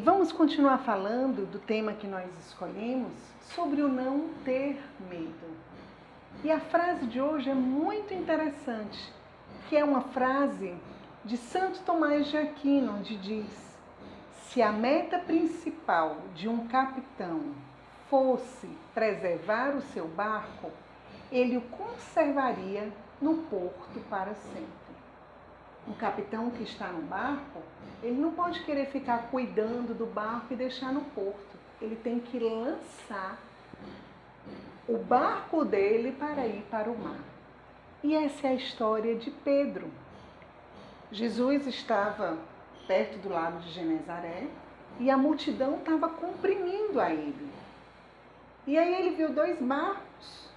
vamos continuar falando do tema que nós escolhemos sobre o não ter medo. E a frase de hoje é muito interessante, que é uma frase de Santo Tomás de Aquino, onde diz: Se a meta principal de um capitão fosse preservar o seu barco, ele o conservaria no porto para sempre. Um capitão que está no barco, ele não pode querer ficar cuidando do barco e deixar no porto. Ele tem que lançar o barco dele para ir para o mar. E essa é a história de Pedro. Jesus estava perto do lago de Genezaré e a multidão estava comprimindo a ele. E aí ele viu dois barcos.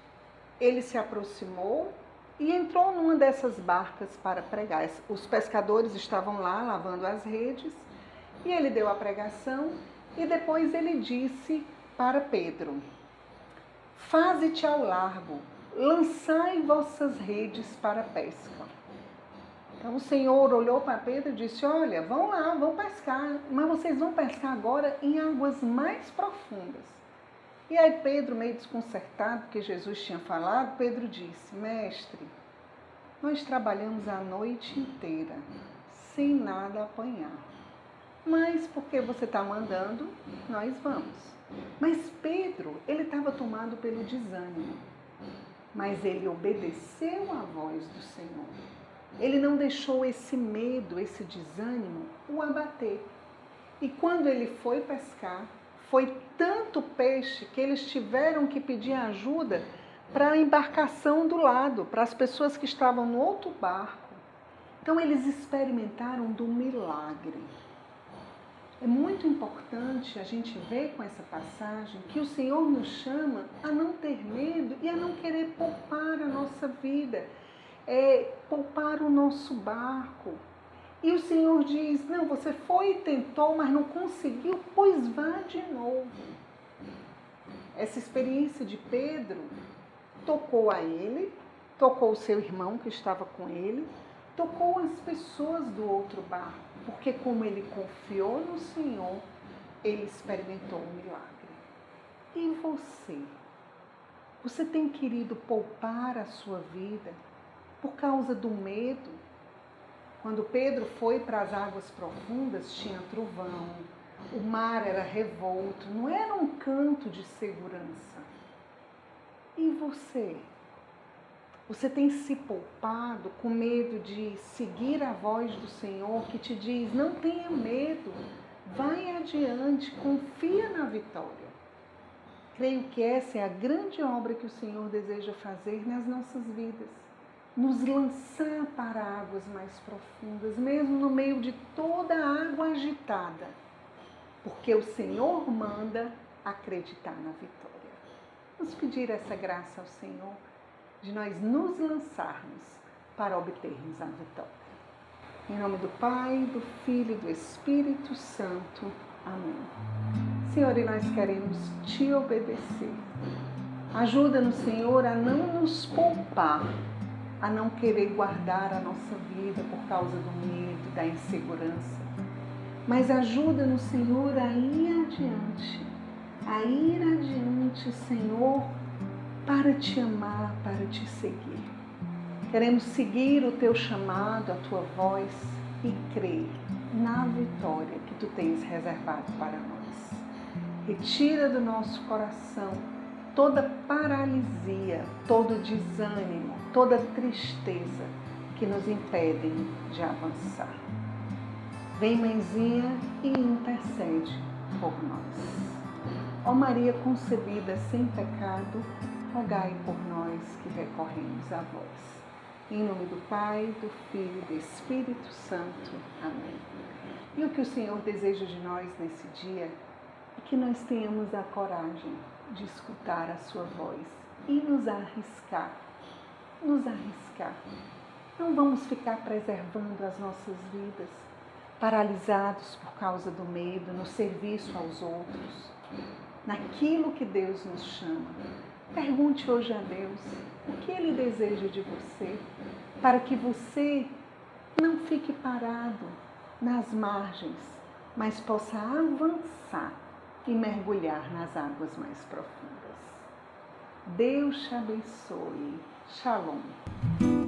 Ele se aproximou e entrou numa dessas barcas para pregar. Os pescadores estavam lá lavando as redes e ele deu a pregação e depois ele disse para Pedro: Faze-te ao largo, lançai vossas redes para a pesca. Então o Senhor olhou para Pedro e disse: Olha, vão lá, vão pescar, mas vocês vão pescar agora em águas mais profundas. E aí Pedro, meio desconcertado, porque Jesus tinha falado, Pedro disse: Mestre, nós trabalhamos a noite inteira, sem nada apanhar. Mas porque você está mandando, nós vamos. Mas Pedro, ele estava tomado pelo desânimo. Mas ele obedeceu à voz do Senhor. Ele não deixou esse medo, esse desânimo o abater. E quando ele foi pescar, foi tanto peixe que eles tiveram que pedir ajuda para a embarcação do lado, para as pessoas que estavam no outro barco. Então eles experimentaram do milagre. É muito importante a gente ver com essa passagem que o Senhor nos chama a não ter medo e a não querer poupar a nossa vida, é, poupar o nosso barco, e o Senhor diz: Não, você foi e tentou, mas não conseguiu, pois vá de novo. Essa experiência de Pedro tocou a ele, tocou o seu irmão que estava com ele, tocou as pessoas do outro barco, porque, como ele confiou no Senhor, ele experimentou um milagre. E você? Você tem querido poupar a sua vida por causa do medo? Quando Pedro foi para as águas profundas, tinha trovão, o mar era revolto, não era um canto de segurança. E você? Você tem se poupado com medo de seguir a voz do Senhor que te diz: não tenha medo, vai adiante, confia na vitória. Creio que essa é a grande obra que o Senhor deseja fazer nas nossas vidas nos lançar para águas mais profundas, mesmo no meio de toda a água agitada, porque o Senhor manda acreditar na vitória. Vamos pedir essa graça ao Senhor de nós nos lançarmos para obtermos a vitória. Em nome do Pai, do Filho e do Espírito Santo. Amém. Senhor, e nós queremos te obedecer. Ajuda-nos, Senhor, a não nos poupar a não querer guardar a nossa vida por causa do medo, da insegurança. Mas ajuda-nos, Senhor, a ir adiante, a ir adiante, Senhor, para te amar, para te seguir. Queremos seguir o teu chamado, a tua voz e crer na vitória que tu tens reservado para nós. Retira do nosso coração toda paralisia, todo desânimo, toda tristeza que nos impedem de avançar. Vem, mãezinha, e intercede por nós. Ó Maria concebida sem pecado, rogai por nós que recorremos a vós. Em nome do Pai, do Filho e do Espírito Santo. Amém. E o que o Senhor deseja de nós nesse dia é que nós tenhamos a coragem de escutar a sua voz e nos arriscar. Nos arriscar. Não vamos ficar preservando as nossas vidas, paralisados por causa do medo, no serviço aos outros, naquilo que Deus nos chama. Pergunte hoje a Deus o que Ele deseja de você, para que você não fique parado nas margens, mas possa avançar e mergulhar nas águas mais profundas. Deus te abençoe. Shalom.